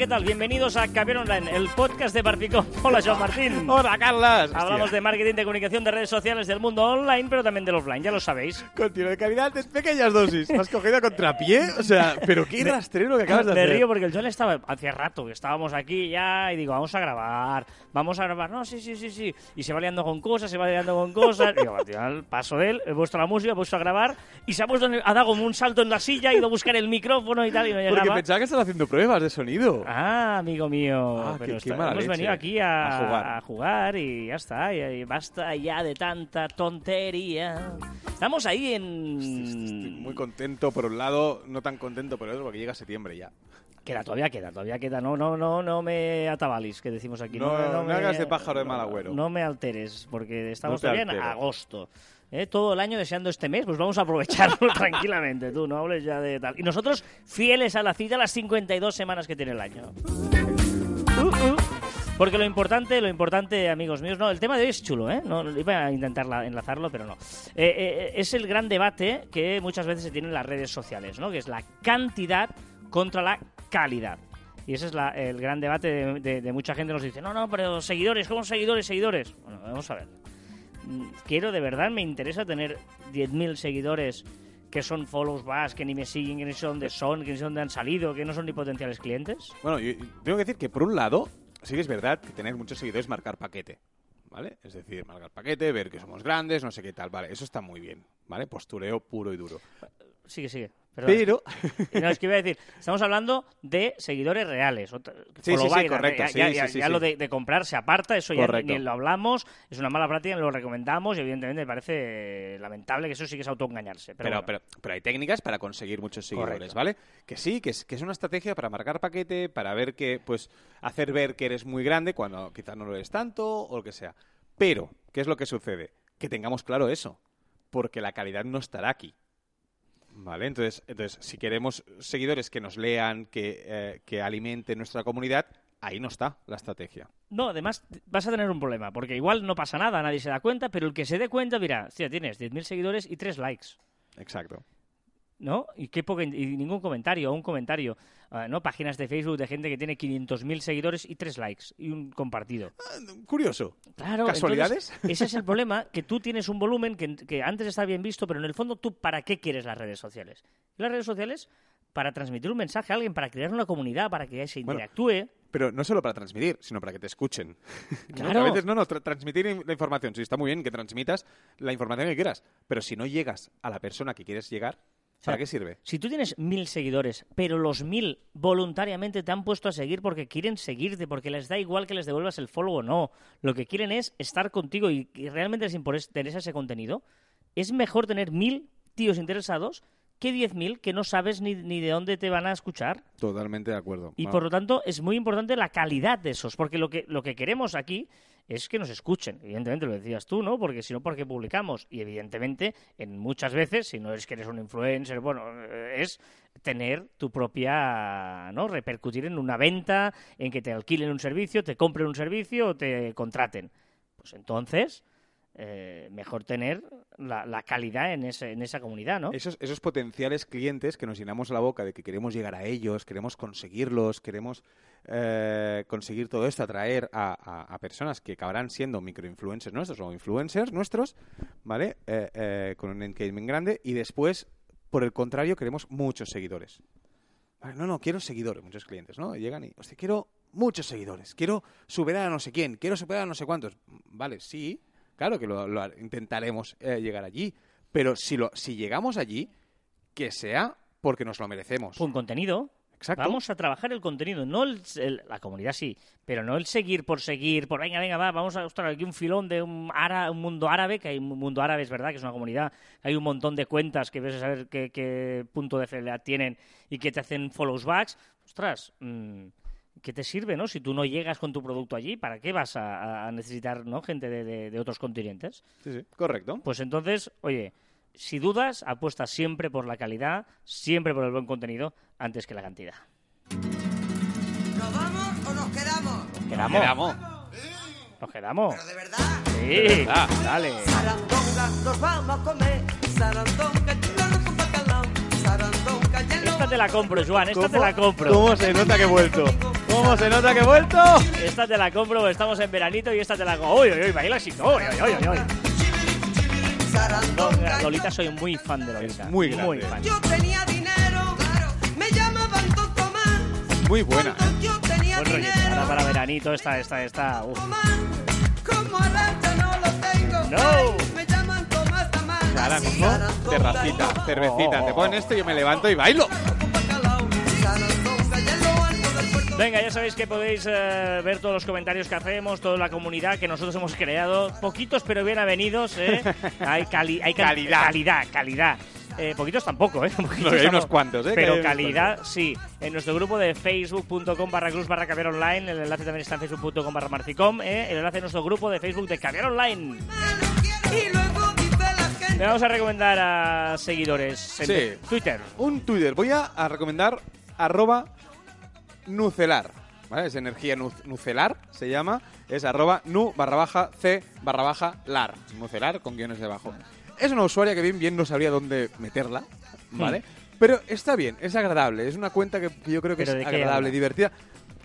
¿qué tal? Bienvenidos a Caber Online, el podcast de Barpicón. Hola, Joan Martín. Hola, Carlas. Hablamos de marketing, de comunicación, de redes sociales, del mundo online, pero también del offline, ya lo sabéis. Contenido de calidad en pequeñas dosis. ¿Me has cogido a contrapié? O sea, pero qué rastrero que acabas de Me hacer. río porque el Joan estaba hacía rato que estábamos aquí ya y digo, vamos a grabar, vamos a grabar. No, sí, sí, sí, sí. Y se va liando con cosas, se va liando con cosas. Y digo, al final paso de él, he puesto la música, he puesto a grabar y se ha puesto, ha dado como un salto en la silla, ha ido a buscar el micrófono y tal y no Porque llegaba. pensaba que estás haciendo pruebas de sonido. Ah, amigo mío. Ah, pero qué- está- qué mala hemos leche. venido aquí a, A jugar. a jugar y ya está. Y, y basta ya de tanta tontería. Estamos ahí en. Estoy muy contento por un lado, no tan contento por el otro, porque llega septiembre ya. Queda, todavía queda, todavía queda. No, no, no, no me atabalis, que decimos aquí. No- no me- hagas de pájaro de mal agüero. No me alteres, porque estamos todavía en agosto. ¿Eh? Todo el año deseando este mes, pues vamos a aprovecharlo tranquilamente. Tú no hables ya de tal. Y nosotros, fieles a la cita, las 52 semanas que tiene el año. Uh, uh. Porque lo importante, lo importante, amigos míos, no, el tema de hoy es chulo, ¿eh? No, iba a intentar la- enlazarlo, pero no. Eh, eh, es el gran debate que muchas veces se tiene en las redes sociales, ¿no? Que es la cantidad contra la calidad. Y ese es la- el gran debate de, de- de mucha gente. Nos dice, no, no, pero seguidores, ¿cómo seguidores, seguidores? Bueno, vamos a ver. Quiero, de verdad, me interesa tener 10.000 seguidores que son follows back, que ni me siguen, que ni sé dónde son, que ni sé dónde han salido, que no son ni potenciales clientes. Bueno, yo- tengo que decir que por un lado, sí que es verdad que tener muchos seguidores es marcar paquete. ¿Vale? Es decir, marcar paquete, ver que somos grandes, no sé qué tal. Vale, eso está muy bien. ¿Vale? Postureo puro y duro. Sigue, sigue. Perdón. Pero. No, es que iba a decir, estamos hablando de seguidores reales. Sí, sí, sí, correcto, Ya, lo de, de comprar se aparta, eso ya ni lo hablamos, es una mala práctica, lo recomendamos y evidentemente me parece lamentable que eso sí que es autoengañarse. Pero, Pero, bueno. pero, pero hay técnicas para conseguir muchos seguidores, Correcto. ¿vale? Que sí, que es, que es una estrategia para marcar paquete, para ver que, pues, hacer ver que eres muy grande cuando quizás no lo eres tanto o lo que sea. Pero, ¿qué es lo que sucede? Que tengamos claro eso, porque la calidad no estará aquí. ¿Vale? Entonces, entonces si queremos seguidores que nos lean, que, eh, que alimenten nuestra comunidad, ahí no está la estrategia. No, además vas a tener un problema, porque igual no pasa nada, nadie se da cuenta, pero el que se dé cuenta dirá, hostia, tienes 10.000 seguidores y 3 likes. Exacto. ¿No? Y, qué poca- y ningún comentario, un comentario, ah, ¿no? Páginas de Facebook de gente que tiene 500.000 seguidores y 3 likes y un compartido. Curioso. Claro, ¿Casualidades? entonces, ese es el problema, que tú tienes un volumen que, que antes está bien visto, pero en el fondo tú para qué quieres las redes sociales? Las redes sociales para transmitir un mensaje a alguien, para crear una comunidad, para que se Bueno, interactúe. Pero no solo para transmitir, sino para que te escuchen. ¿No? Claro. A veces no, no, tra- transmitir la información. Sí, está muy bien que transmitas la información que quieras, pero si no llegas a la persona que quieres llegar, ¿para sea, qué sirve? Si tú tienes mil seguidores, pero los mil voluntariamente te han puesto a seguir porque quieren seguirte, porque les da igual que les devuelvas el follow o no, lo que quieren es estar contigo y, y realmente les interesa ese contenido, es mejor tener mil tíos interesados que diez mil que no sabes ni, ni de dónde te van a escuchar. Totalmente de acuerdo. Y por lo tanto es muy importante la calidad de esos, porque lo que, lo que queremos aquí es que nos escuchen. Evidentemente lo decías tú, ¿no? Porque si no, ¿por qué publicamos? Y evidentemente, en muchas veces, si no es que eres un influencer, bueno, eh, es tener tu propia, ¿no? Repercutir en una venta, en que te alquilen un servicio, te compren un servicio o te contraten. Pues entonces, eh, mejor tener la, la calidad en, ese, en esa comunidad, ¿no? Esos, potenciales clientes que nos llenamos la boca de que queremos llegar a ellos, queremos conseguirlos, queremos eh, conseguir todo esto, atraer a, personas que acabarán siendo microinfluencers nuestros o influencers nuestros, ¿vale? Eh, eh, con un engagement grande y después, por el contrario, queremos muchos seguidores. Vale, no, no, quiero seguidores, muchos clientes, ¿no? Llegan y, hostia, quiero muchos seguidores, quiero superar a no sé quién, quiero superar a no sé cuántos. Vale, sí, claro que lo, lo intentaremos eh, llegar allí, pero si, lo, si llegamos allí, que sea porque nos lo merecemos. Un contenido. Exacto. Vamos a trabajar el contenido, no el- el- la comunidad sí, pero no el seguir por seguir, por venga, venga, va, vamos a mostrar aquí un filón de un, ara- un mundo árabe, que hay un mundo árabe, es verdad, que es una comunidad, hay un montón de cuentas que ves a saber qué, qué punto de fidelidad tienen y que te hacen follows backs. Ostras, mm, ¿qué te sirve, no? Si tú no llegas con tu producto allí, ¿para qué vas a, a necesitar, no, gente de- de- de otros continentes? Sí, sí, correcto. Pues entonces, oye, si dudas, apuesta siempre por la calidad, siempre por el buen contenido, antes que la cantidad. ¿Nos vamos o nos quedamos? ¿Quedamos? Quedamos. ¿Nos quedamos? Pero de verdad. Sí, verdad. dale. Sarandonga, nos vamos a comer. Sarandonga, chileno con bacalao. Sarandonga, lleno Esta te la compro, Joan, esta te ¿Cómo- la compro. ¿Cómo se nota que he vuelto? ¿Cómo se nota que he vuelto? Esta te la compro, estamos en veranito y esta te la compro. Uy, uy, uy, baila así. Uy, uy, uy, uy, uy. Sarandonga, Lolita, soy muy fan de Lolita. Es muy grande. Muy fan. Yo tenía dinero, me llamaban Tomás. Muy buena. Tenía Buen rollito. dinero, Ahora para veranito, esta, esta, esta. uf. Como no lo tengo. No. Ay, me llaman Tomás Tamás. Ahora mismo, terracita, cervecita. Oh. Te ponen esto y yo me levanto y bailo. Venga, ya sabéis que podéis eh, ver todos los comentarios que hacemos, toda la comunidad que nosotros hemos creado. Poquitos pero bien avenidos, ¿eh? Hay, cali- hay cal- Calidad. Calidad, calidad. Eh, poquitos tampoco, ¿eh? Poquitos No, hay unos cuantos, ¿eh? Pero calidad, sí. En nuestro grupo de facebook.com barra cruz barra caviar online, el enlace también está en facebook.com barra marficom, ¿eh? el enlace de nuestro grupo de Facebook de caviar online. Le vamos a recomendar a seguidores en Sí. Twitter. Un Twitter. Voy a, a recomendar arroba nucelar. ¿Vale? Es energía nu- nucelar, se llama. Es arroba nu barra baja c barra baja lar. Nucelar con guiones debajo. Es una usuaria que bien bien no sabría dónde meterla, ¿vale? Pero está bien, es agradable. Es una cuenta que, que yo creo que ¿Pero es agradable, divertida.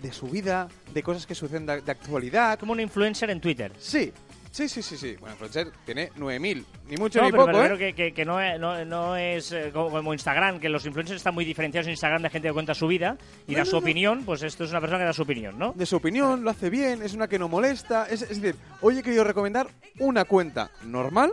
De su vida, de cosas que suceden de, de actualidad. Como un influencer en Twitter. Sí, sí, sí, sí, sí. Bueno, Influencer tiene 9.000. Ni mucho No, ni pero poco, me ¿eh? que, que- que no, es- no- no es eh, como, Instagram, que los influencers están muy diferenciados en Instagram de gente que cuenta su vida y da su opinión, pues esto es una persona que da su opinión, ¿no? de su opinión, lo hace bien, es una que no molesta. Es, es decir, hoy he querido recomendar una cuenta normal,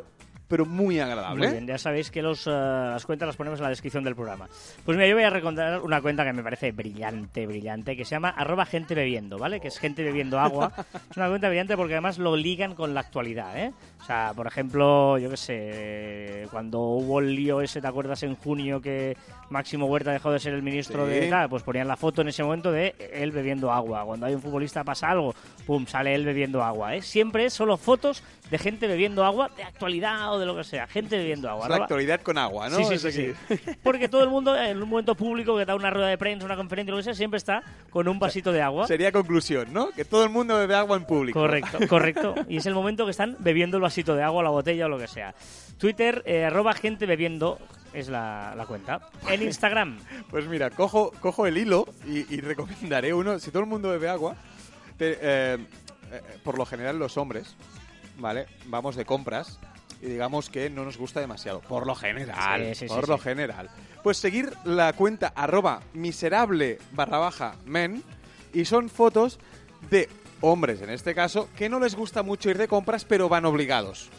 pero muy agradable. Muy bien, ya sabéis que los, eh, las cuentas las ponemos en la descripción del programa. Pues mira, yo voy a recomendar una cuenta que me parece brillante, brillante, que se llama arroba gente bebiendo, ¿vale? Que es gente bebiendo agua. es una cuenta brillante porque además lo ligan con la actualidad, ¿eh? O sea, por ejemplo, yo qué sé, eh, cuando hubo el lío ese, ¿te acuerdas en junio que Máximo Huerta dejó de ser el ministro Sí. de tal? Pues ponían la foto en ese momento de él bebiendo agua. Cuando hay un futbolista pasa algo, pum, sale él bebiendo agua, ¿eh? Siempre es solo fotos de gente bebiendo agua de actualidad o de lo que sea. Gente bebiendo agua. Es la actualidad con agua, ¿no? Sí, sí, sí. Porque todo el mundo, en un momento público que da una rueda de prensa, una conferencia, lo que sea, siempre está con un vasito de agua. Sería conclusión, ¿no? Que todo el mundo bebe agua en público. Correcto, correcto. Y es el momento que están bebiendo el vasito de agua, la botella o lo que sea. Twitter, eh, arroba gente bebiendo, es la, la cuenta. En Instagram, Pues mira, cojo, cojo el hilo y, y recomendaré uno. Si todo el mundo bebe agua, te- eh, eh, por lo general los hombres, ¿vale? Vamos de compras y digamos que no nos gusta demasiado. Por lo general. Sí, sí, sí, por sí. lo general. Pues seguir la cuenta arroba miserable barra baja men y son fotos de hombres, en este caso, que no les gusta mucho ir de compras, pero van obligados.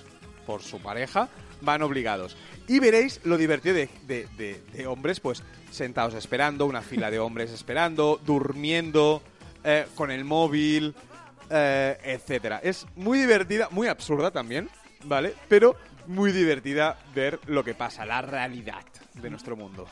Por su pareja, van obligados. Y veréis lo divertido de, de- de- de hombres, pues sentados esperando, una fila de hombres esperando, durmiendo, eh, con el móvil, eh, etcétera. Es muy divertida, muy absurda también, ¿vale? Pero muy divertida ver lo que pasa, la realidad de nuestro mundo.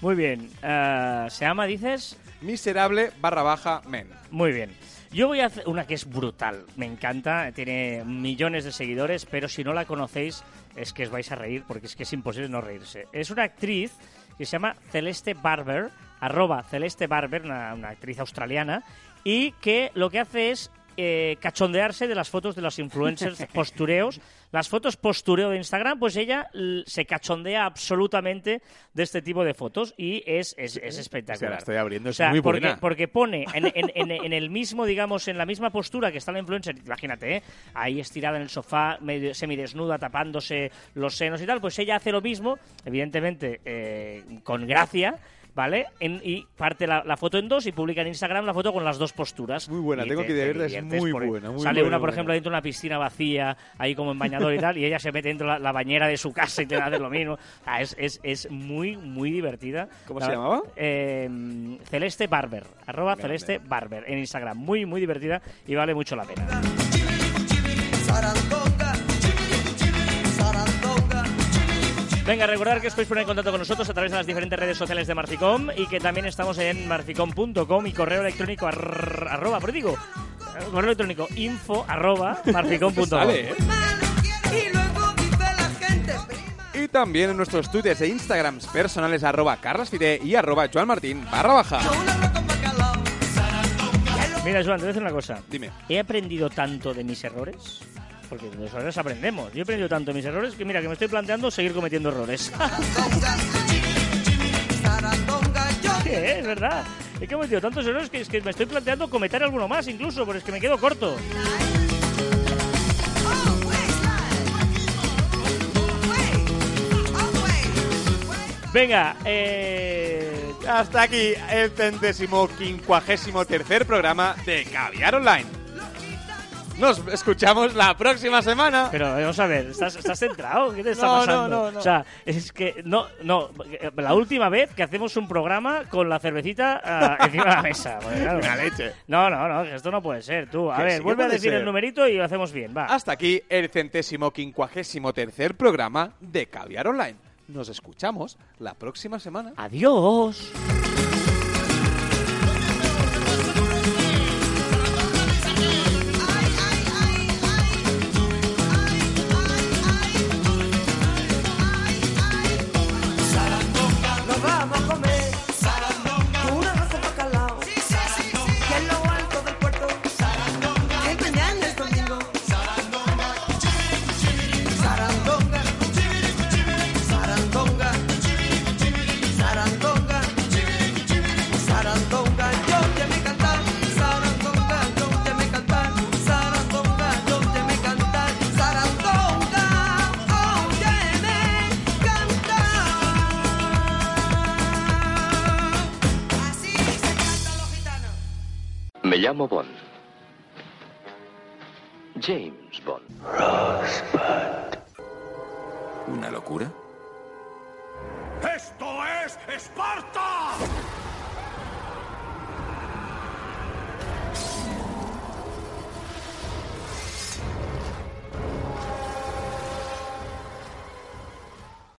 muy bien. Eh, ¿Se llama, dices? Miserable barra baja men. Muy bien. Yo voy a hacer una que es brutal. Me encanta, tiene millones de seguidores, pero si no la conocéis es que os vais a reír porque es que es imposible no reírse. Es una actriz que se llama Celeste Barber, arroba Celeste Barber, una, una actriz australiana, y que lo que hace es eh, cachondearse de las fotos de los influencers postureos. Las fotos postureo de Instagram, pues ella se cachondea absolutamente de este tipo de fotos y es, es, es espectacular. la estoy abriendo, es O sea, muy porque, buena. porque pone en, en- en- en el mismo, digamos, en la misma postura que está la influencer, imagínate, ¿eh? ahí estirada en el sofá, medio, semidesnuda, tapándose los senos y tal, pues ella hace lo mismo, evidentemente eh, con gracia, ¿vale? En- y parte la, la foto en dos y publica en Instagram la foto con las dos posturas. Muy buena, Y tengo te- que te verla, es muy buena, muy Sale buena, una, por buena. ejemplo, dentro de una piscina vacía, ahí como en bañador y tal, y ella se mete dentro de la, la bañera de su casa y te hace lo mismo. O sea, es, es, es muy, muy divertida. ¿Cómo La- se llamaba? eh, Celeste Barber, arroba Grande. Celeste Barber en Instagram. Muy, muy divertida y vale mucho la pena. Venga, recordar que os podéis poner en contacto con nosotros a través de las diferentes redes sociales de Marficom y que también estamos en marficom.com y correo electrónico arr- arroba, pero digo, eh, correo electrónico info arroba marficom.com. ¿eh? Y también en nuestros twitters e instagrams personales arroba carlasfide y arroba joanmartin barra baja. Mira, Joan, te voy a decir una cosa. Dime. He aprendido tanto de mis errores. Porque los errores aprendemos. Yo he aprendido tanto mis errores que mira que me estoy planteando seguir cometiendo errores. Sí, es verdad. Es que hemos metido tantos errores que, es que me estoy planteando cometer alguno más incluso, pero es que me quedo corto. Venga, eh... Hasta aquí el centésimo quincuagésimo tercer programa de Caviar Online. Nos escuchamos la próxima semana. Pero vamos a ver, ¿estás, estás centrado? ¿Qué te está No, no, pasando? no, no. O sea, es que no, no, la última vez que hacemos un programa con la cervecita ah, encima de la mesa. claro, Una leche. No, no, no, esto no puede ser, tú. A Que ver, sí vuelve a decir ser. el numerito y lo hacemos bien, va. Hasta aquí el centésimo quincuagésimo tercer programa de Caviar Online. Nos escuchamos la próxima semana. Adiós. Llamo Bond. James Bond. ¿Una locura? ¡Esto es Esparta!